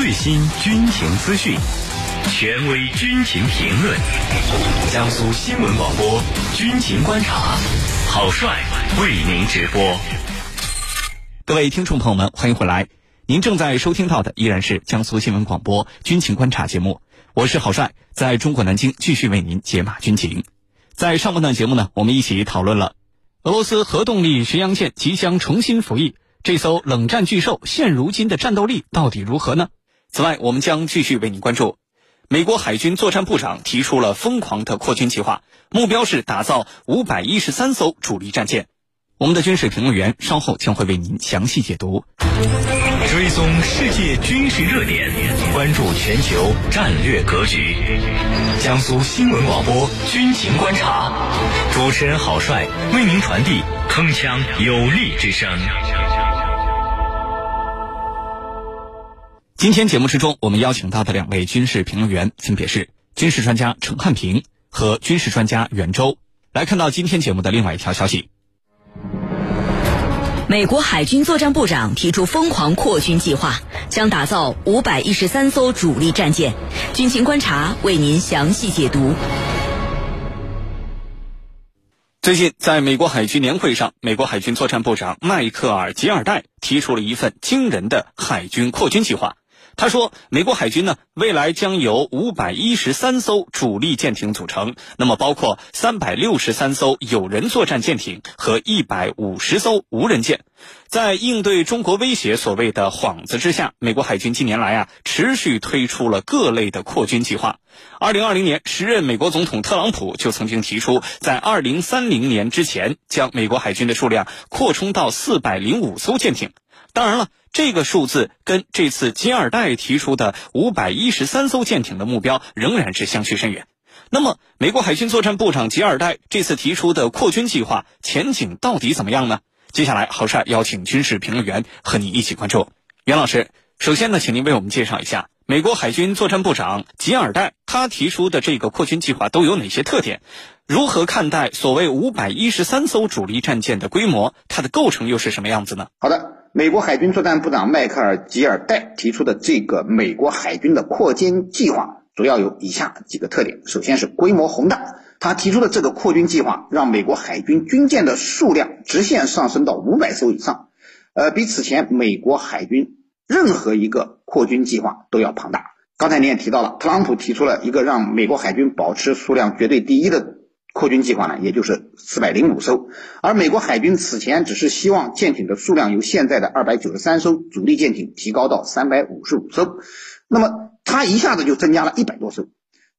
最新军情资讯，权威军情评论。江苏新闻广播军情观察，郝帅为您直播。各位听众朋友们，欢迎回来。您正在收听到的依然是江苏新闻广播军情观察节目，我是郝帅，在中国南京继续为您解码军情。在上半段节目呢，我们一起讨论了俄罗斯核动力巡洋舰即将重新服役。这艘冷战巨兽现如今的战斗力到底如何呢？此外，我们将继续为您关注，美国海军作战部长提出了疯狂的扩军计划，目标是打造五百一十三艘主力战舰。我们的军事评论员稍后将会为您详细解读。追踪世界军事热点，关注全球战略格局。江苏新闻广播军情观察，主持人郝帅为您传递铿锵有力之声。今天节目之中，我们邀请到的两位军事评论员分别是军事专家陈汉平和军事专家袁周。来看到今天节目的另外一条消息：美国海军作战部长提出疯狂扩军计划，将打造五百一十三艘主力战舰。军情观察为您详细解读。最近，在美国海军年会上，美国海军作战部长迈克尔·吉尔戴提出了一份惊人的海军扩军计划。他说，美国海军呢，未来将由五百一十三艘主力舰艇组成，那么包括三百六十三艘有人作战舰艇和一百五十艘无人舰。在应对中国威胁所谓的幌子之下，美国海军近年来啊，持续推出了各类的扩军计划。二零二零年，时任美国总统特朗普就曾经提出，在二零三零年之前，将美国海军的数量扩充到四百零五艘舰艇。当然了，这个数字跟这次金二代提出的五百一十三艘舰艇的目标仍然是相去甚远。那么，美国海军作战部长吉尔戴这次提出的扩军计划前景到底怎么样呢？接下来，郝帅邀请军事评论员和你一起关注。袁老师，首先呢，请您为我们介绍一下美国海军作战部长吉尔戴他提出的这个扩军计划都有哪些特点？如何看待所谓五百一十三艘主力战舰的规模？它的构成又是什么样子呢？好的。美国海军作战部长迈克尔·吉尔戴提出的这个美国海军的扩军计划，主要有以下几个特点。首先是规模宏大，他提出的这个扩军计划，让美国海军军舰的数量直线上升到五百艘以上，呃，比此前美国海军任何一个扩军计划都要庞大。刚才您也提到了，特朗普提出了一个让美国海军保持数量绝对第一的。扩军计划呢，也就是四百零五艘，而美国海军此前只是希望舰艇的数量由现在的二百九十三艘主力舰艇提高到三百五十五艘，那么它一下子就增加了一百多艘。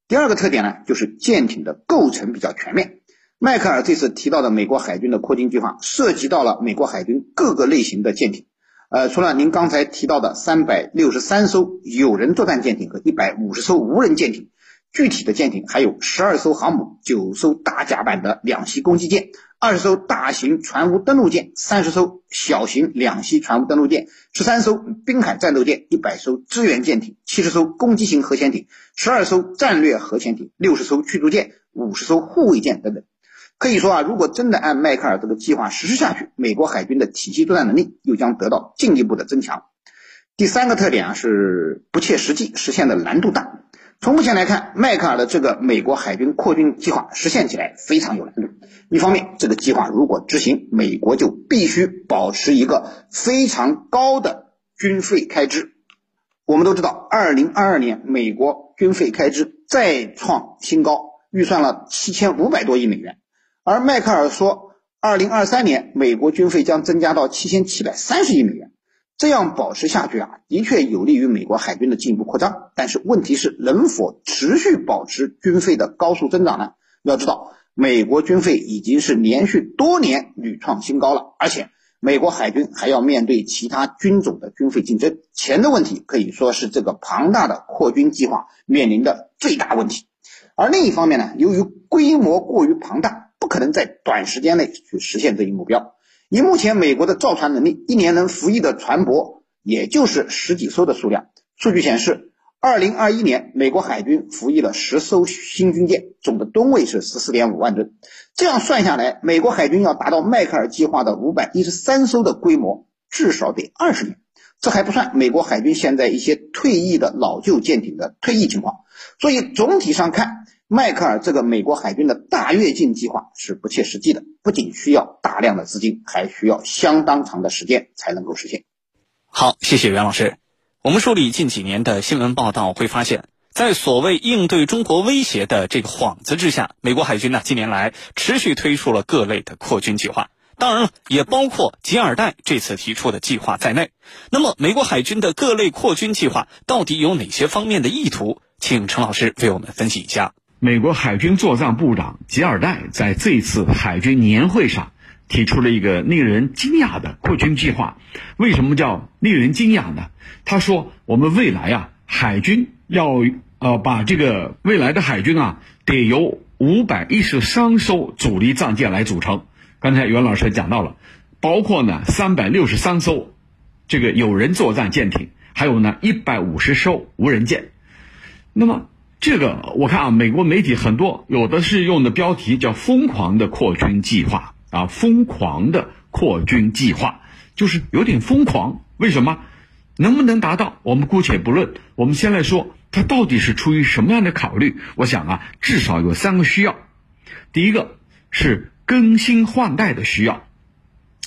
第二个特点呢，就是舰艇的构成比较全面。迈克尔这次提到的美国海军的扩军计划，涉及到了美国海军各个类型的舰艇，呃，除了您刚才提到的三百六十三艘有人作战舰艇和一百五十艘无人舰艇。具体的舰艇还有十二艘航母、九艘大甲板的两栖攻击舰、二十艘大型船坞登陆舰、三十艘小型两栖船坞登陆舰、十三艘滨海战斗舰、一百艘支援舰艇、七十艘攻击型核潜艇、十二艘战略核潜艇、六十艘驱逐舰、五十艘护卫舰等等。可以说啊，如果真的按迈克尔这个计划实施下去，美国海军的体系作战能力又将得到进一步的增强。第三个特点啊是不切实际，实现的难度大。从目前来看，迈克尔的这个美国海军扩军计划实现起来非常有难度。一方面，这个计划如果执行，美国就必须保持一个非常高的军费开支。我们都知道，二零二二年美国军费开支再创新高，预算了七千五百多亿美元。而迈克尔说，二零二三年美国军费将增加到七千七百三十亿美元。这样保持下去啊，的确有利于美国海军的进一步扩张。但是问题是，能否持续保持军费的高速增长呢？要知道，美国军费已经是连续多年屡创新高了，而且美国海军还要面对其他军种的军费竞争，钱的问题可以说是这个庞大的扩军计划面临的最大问题。而另一方面呢，由于规模过于庞大，不可能在短时间内去实现这一目标。以目前美国的造船能力，一年能服役的船舶也就是十几艘的数量。数据显示，二零二一年美国海军服役了十艘新军舰，总的吨位是十四点五万吨。这样算下来，美国海军要达到迈克尔计划的五百一十三艘的规模，至少得二十年。这还不算美国海军现在一些退役的老旧舰艇的退役情况。所以总体上看，迈克尔这个美国海军的大跃进计划是不切实际的，不仅需要大量的资金，还需要相当长的时间才能够实现。好，谢谢袁老师。我们梳理近几年的新闻报道，会发现，在所谓应对中国威胁的这个幌子之下，美国海军呢近年来持续推出了各类的扩军计划，当然了，也包括吉尔代这次提出的计划在内。那么，美国海军的各类扩军计划到底有哪些方面的意图？请陈老师为我们分析一下。美国海军作战部长吉尔代在这次海军年会上。提出了一个令人惊讶的扩军计划，为什么叫令人惊讶呢？他说：“我们未来啊，海军要呃把这个未来的海军啊，得由五百一十三艘主力战舰来组成。刚才袁老师讲到了，包括呢三百六十三艘这个有人作战舰艇，还有呢一百五十艘无人舰。那么这个我看啊，美国媒体很多有的是用的标题叫‘疯狂的扩军计划’。”啊，疯狂的扩军计划就是有点疯狂。为什么？能不能达到？我们姑且不论。我们先来说，它到底是出于什么样的考虑？我想啊，至少有三个需要。第一个是更新换代的需要。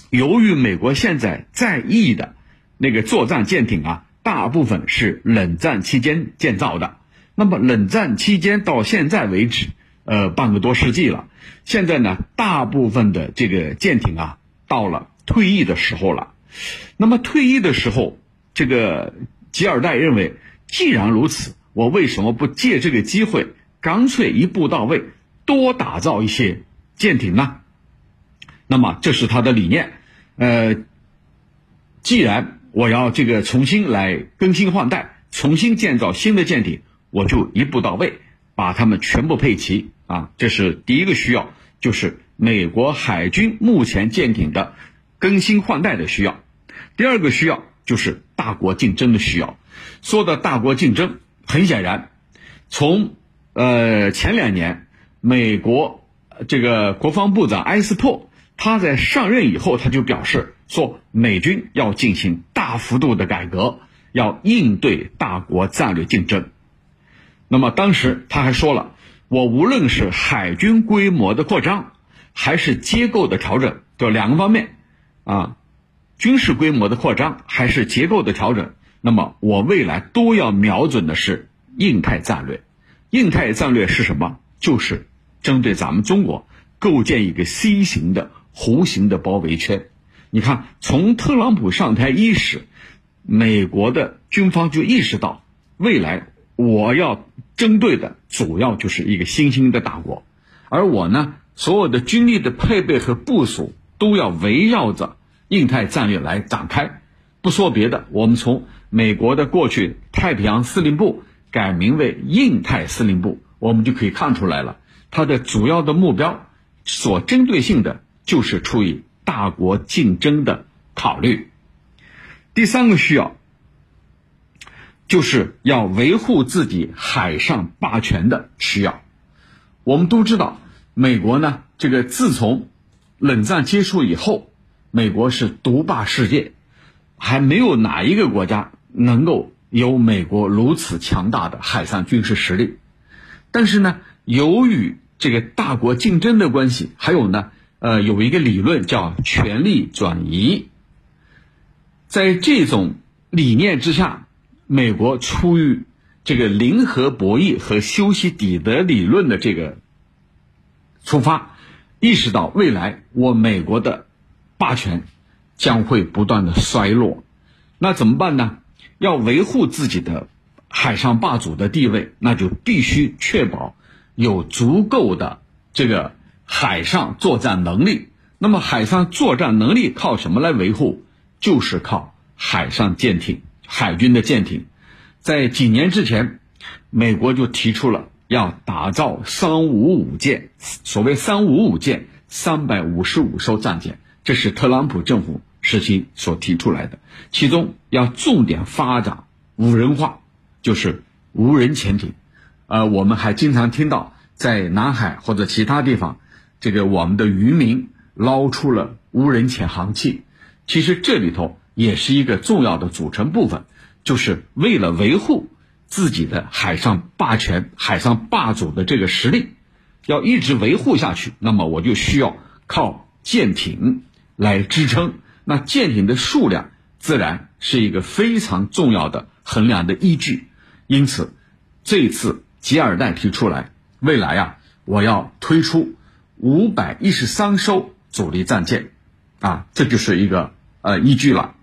由于美国现在在役的那个作战舰艇啊，大部分是冷战期间建造的。那么冷战期间到现在为止。呃，半个多世纪了，现在呢，大部分的这个舰艇啊，到了退役的时候了。那么退役的时候，这个吉尔代认为，既然如此，我为什么不借这个机会，干脆一步到位，多打造一些舰艇呢？那么这是他的理念。呃，既然我要这个重新来更新换代，重新建造新的舰艇，我就一步到位。把它们全部配齐啊，这是第一个需要，就是美国海军目前舰艇的更新换代的需要。第二个需要就是大国竞争的需要。说的大国竞争，很显然，从呃前两年，美国这个国防部长埃斯珀他在上任以后，他就表示说，美军要进行大幅度的改革，要应对大国战略竞争。那么当时他还说了，我无论是海军规模的扩张，还是结构的调整，就两个方面，啊，军事规模的扩张还是结构的调整，那么我未来都要瞄准的是印太战略。印太战略是什么？就是针对咱们中国构建一个 C 型的弧形的包围圈。你看，从特朗普上台伊始，美国的军方就意识到未来。我要针对的主要就是一个新兴的大国，而我呢，所有的军力的配备和部署都要围绕着印太战略来展开。不说别的，我们从美国的过去太平洋司令部改名为印太司令部，我们就可以看出来了，它的主要的目标所针对性的就是出于大国竞争的考虑。第三个需要。就是要维护自己海上霸权的需要。我们都知道，美国呢，这个自从冷战结束以后，美国是独霸世界，还没有哪一个国家能够有美国如此强大的海上军事实力。但是呢，由于这个大国竞争的关系，还有呢，呃，有一个理论叫权力转移，在这种理念之下。美国出于这个零和博弈和修昔底德理论的这个出发，意识到未来我美国的霸权将会不断的衰落，那怎么办呢？要维护自己的海上霸主的地位，那就必须确保有足够的这个海上作战能力。那么海上作战能力靠什么来维护？就是靠海上舰艇。海军的舰艇，在几年之前，美国就提出了要打造“三五五舰”。所谓“三五五舰”，三百五十五艘战舰，这是特朗普政府时期所提出来的。其中要重点发展无人化，就是无人潜艇。呃，我们还经常听到在南海或者其他地方，这个我们的渔民捞出了无人潜航器。其实这里头。也是一个重要的组成部分，就是为了维护自己的海上霸权、海上霸主的这个实力，要一直维护下去，那么我就需要靠舰艇来支撑。那舰艇的数量自然是一个非常重要的衡量的依据。因此，这一次吉尔代提出来，未来啊，我要推出五百一十三艘主力战舰，啊，这就是一个呃依据了。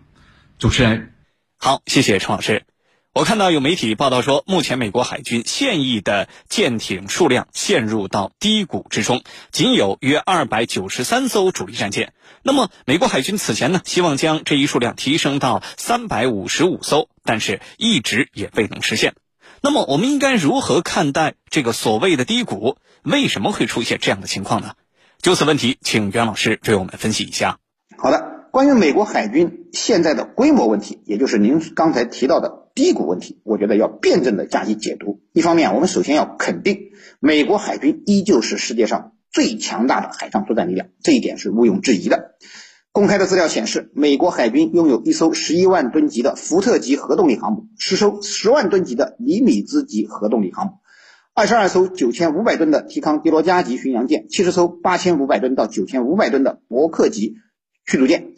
主持人，好，谢谢陈老师。我看到有媒体报道说，目前美国海军现役的舰艇数量陷入到低谷之中，仅有约二百九十三艘主力战舰。那么，美国海军此前呢，希望将这一数量提升到三百五十五艘，但是一直也未能实现。那么，我们应该如何看待这个所谓的低谷？为什么会出现这样的情况呢？就此问题，请袁老师为我们分析一下。好的。关于美国海军现在的规模问题，也就是您刚才提到的低谷问题，我觉得要辩证的加以解读。一方面，我们首先要肯定，美国海军依旧是世界上最强大的海上作战力量，这一点是毋庸置疑的。公开的资料显示，美国海军拥有一艘十一万吨级的福特级核动力航母，十艘十万吨级的尼米兹级核动力航母，二十二艘九千五百吨的提康迪罗加级巡洋舰，七十艘八千五百吨到九千五百吨的伯克级。驱逐舰，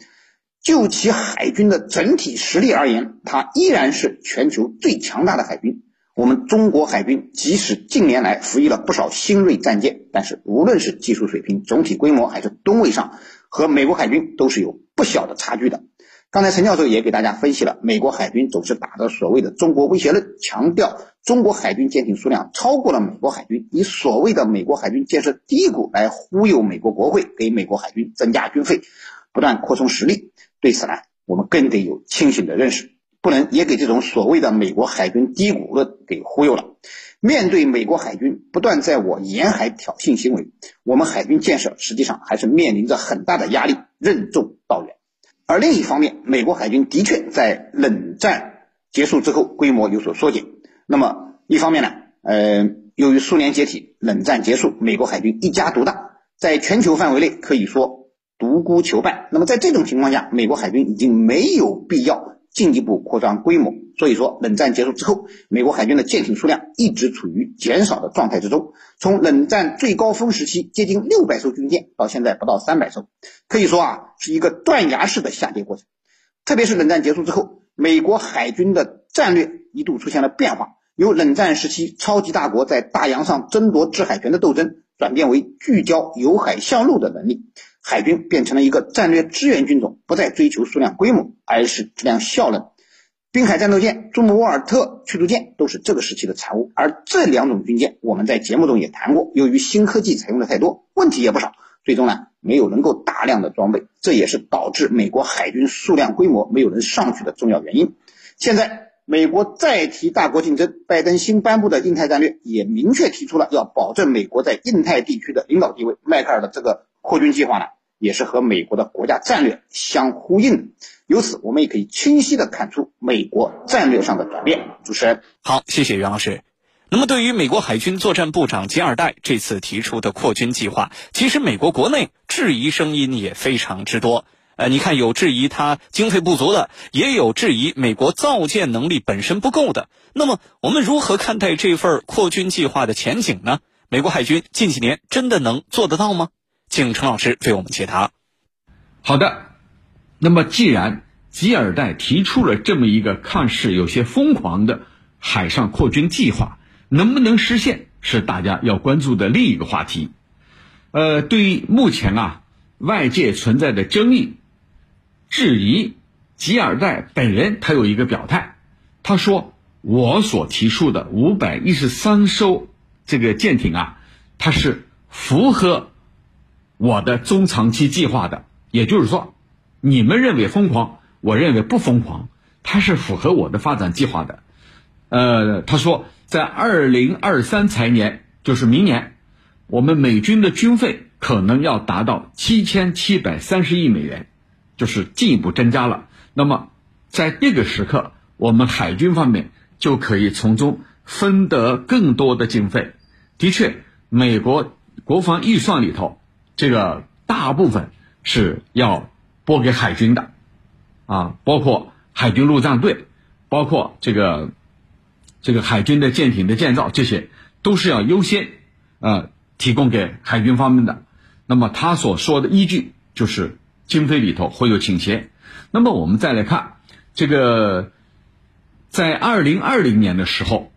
就其海军的整体实力而言，它依然是全球最强大的海军。我们中国海军即使近年来服役了不少新锐战舰，但是无论是技术水平、总体规模还是吨位上，和美国海军都是有不小的差距的。刚才陈教授也给大家分析了，美国海军总是打着所谓的“中国威胁论”，强调中国海军舰艇数量超过了美国海军，以所谓的美国海军建设低谷来忽悠美国国会，给美国海军增加军费。不断扩充实力，对此呢，我们更得有清醒的认识，不能也给这种所谓的美国海军低谷论给忽悠了。面对美国海军不断在我沿海挑衅行为，我们海军建设实际上还是面临着很大的压力，任重道远。而另一方面，美国海军的确在冷战结束之后规模有所缩减。那么一方面呢，呃，由于苏联解体，冷战结束，美国海军一家独大，在全球范围内可以说。独孤求败。那么在这种情况下，美国海军已经没有必要进一步扩张规模。所以说，冷战结束之后，美国海军的舰艇数量一直处于减少的状态之中。从冷战最高峰时期接近六百艘军舰，到现在不到三百艘，可以说啊是一个断崖式的下跌过程。特别是冷战结束之后，美国海军的战略一度出现了变化，由冷战时期超级大国在大洋上争夺制海权的斗争，转变为聚焦由海向陆的能力。海军变成了一个战略支援军种，不再追求数量规模，而是质量效能。滨海战斗舰、朱姆沃尔特驱逐舰都是这个时期的产物。而这两种军舰，我们在节目中也谈过，由于新科技采用的太多，问题也不少，最终呢没有能够大量的装备，这也是导致美国海军数量规模没有能上去的重要原因。现在美国再提大国竞争，拜登新颁布的印太战略也明确提出了要保证美国在印太地区的领导地位。迈克尔的这个。扩军计划呢，也是和美国的国家战略相呼应的。由此，我们也可以清晰的看出美国战略上的转变。主持人，好，谢谢袁老师。那么，对于美国海军作战部长吉尔代这次提出的扩军计划，其实美国国内质疑声音也非常之多。呃，你看，有质疑他经费不足的，也有质疑美国造舰能力本身不够的。那么，我们如何看待这份扩军计划的前景呢？美国海军近几年真的能做得到吗？请陈老师为我们解答。好的，那么既然吉尔代提出了这么一个看似有些疯狂的海上扩军计划，能不能实现是大家要关注的另一个话题。呃，对于目前啊外界存在的争议、质疑，吉尔代本人他有一个表态，他说：“我所提出的五百一十三艘这个舰艇啊，它是符合。”我的中长期计划的，也就是说，你们认为疯狂，我认为不疯狂，它是符合我的发展计划的。呃，他说，在二零二三财年，就是明年，我们美军的军费可能要达到七千七百三十亿美元，就是进一步增加了。那么，在这个时刻，我们海军方面就可以从中分得更多的经费。的确，美国国防预算里头。这个大部分是要拨给海军的，啊，包括海军陆战队，包括这个这个海军的舰艇的建造，这些都是要优先呃提供给海军方面的。那么他所说的依据就是经费里头会有倾斜。那么我们再来看这个，在二零二零年的时候，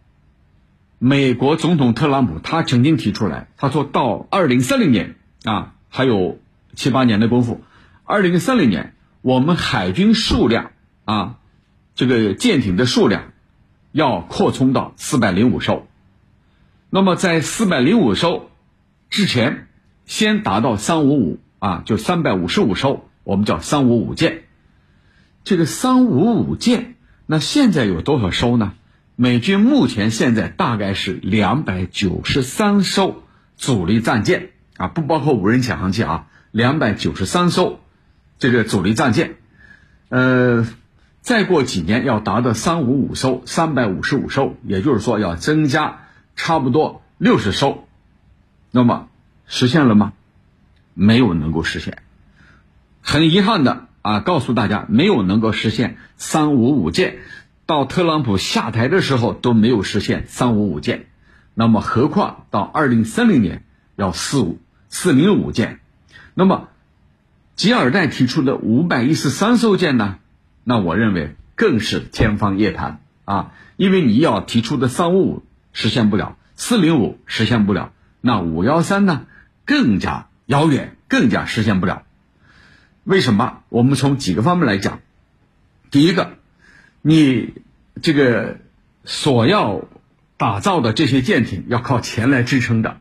美国总统特朗普他曾经提出来，他说到二零三零年啊，还有七八年的功夫，二零三零年我们海军数量啊，这个舰艇的数量要扩充到四百零五艘。那么在四百零五艘之前，先达到三五五啊，就三百五十五艘，我们叫三五五舰。这个三五五舰，那现在有多少艘呢？美军目前现在大概是两百九十三艘主力战舰啊，不包括无人潜航器啊，两百九十三艘这个主力战舰。呃，再过几年要达到三五五艘，三百五十五艘，也就是说要增加差不多六十艘。那么实现了吗？没有能够实现，很遗憾的啊，告诉大家没有能够实现三五五舰。到特朗普下台的时候都没有实现三五五舰，那么何况到二零三零年要四五四零五舰，那么吉尔代提出的五百一十三艘舰呢？那我认为更是天方夜谭啊！因为你要提出的三五五实现不了，四零五实现不了，那五幺三呢更加遥远，更加实现不了。为什么？我们从几个方面来讲，第一个。你这个所要打造的这些舰艇要靠钱来支撑的，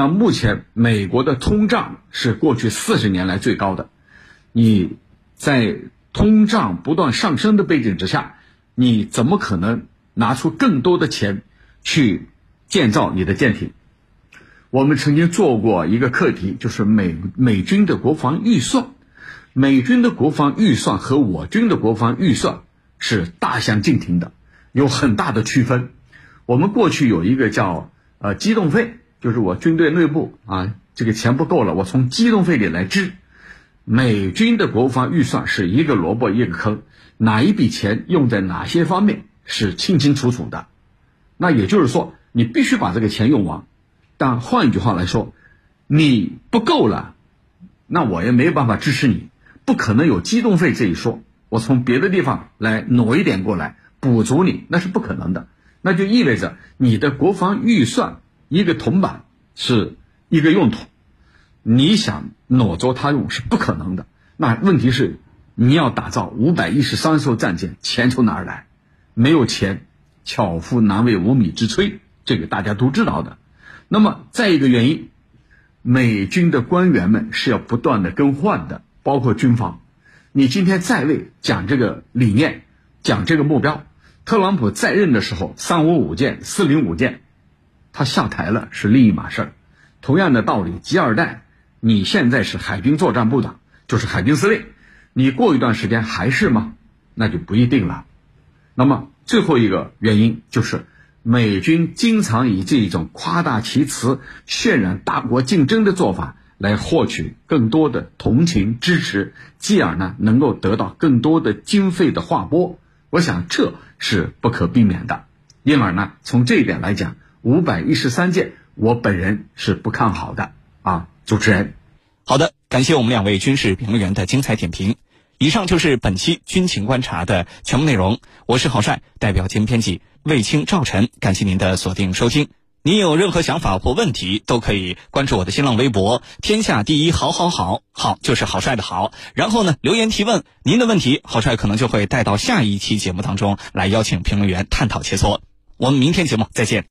那目前美国的通胀是过去四十年来最高的，你在通胀不断上升的背景之下，你怎么可能拿出更多的钱去建造你的舰艇？我们曾经做过一个课题，就是美美军的国防预算，美军的国防预算和我军的国防预算。是大相径庭的，有很大的区分。我们过去有一个叫呃机动费，就是我军队内部啊这个钱不够了，我从机动费里来支。美军的国防预算是一个萝卜一个坑，哪一笔钱用在哪些方面是清清楚楚的。那也就是说，你必须把这个钱用完。但换一句话来说，你不够了，那我也没有办法支持你，不可能有机动费这一说。我从别的地方来挪一点过来补足你，那是不可能的。那就意味着你的国防预算一个铜板是一个用途，你想挪作它用是不可能的。那问题是你要打造五百一十三艘战舰，钱从哪儿来？没有钱，巧妇难为无米之炊，这个大家都知道的。那么再一个原因，美军的官员们是要不断的更换的，包括军方。你今天在位讲这个理念，讲这个目标，特朗普在任的时候三五五舰、四零五舰，他下台了是另一码事儿。同样的道理，吉尔代，你现在是海军作战部长，就是海军司令，你过一段时间还是吗？那就不一定了。那么最后一个原因就是，美军经常以这种夸大其词、渲染大国竞争的做法。来获取更多的同情支持，继而呢能够得到更多的经费的划拨，我想这是不可避免的。因而呢，从这一点来讲，五百一十三件，我本人是不看好的啊。主持人，好的，感谢我们两位军事评论员的精彩点评。以上就是本期军情观察的全部内容。我是郝帅，代表节目编辑卫青、赵晨，感谢您的锁定收听。您有任何想法或问题，都可以关注我的新浪微博“天下第一好好好”，好就是郝帅的好。然后呢，留言提问您的问题，郝帅可能就会带到下一期节目当中来邀请评论员探讨切磋。我们明天节目再见。